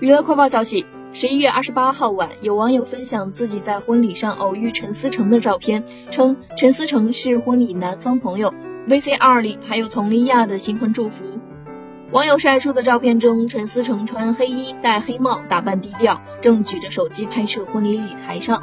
娱乐快报消息，十一月二十八号晚，有网友分享自己在婚礼上偶遇陈思诚的照片，称陈思诚是婚礼男方朋友，VCR 里还有佟丽娅的新婚祝福。网友晒出的照片中，陈思诚穿黑衣、戴黑帽、打扮低调，正举着手机拍摄婚礼礼台上。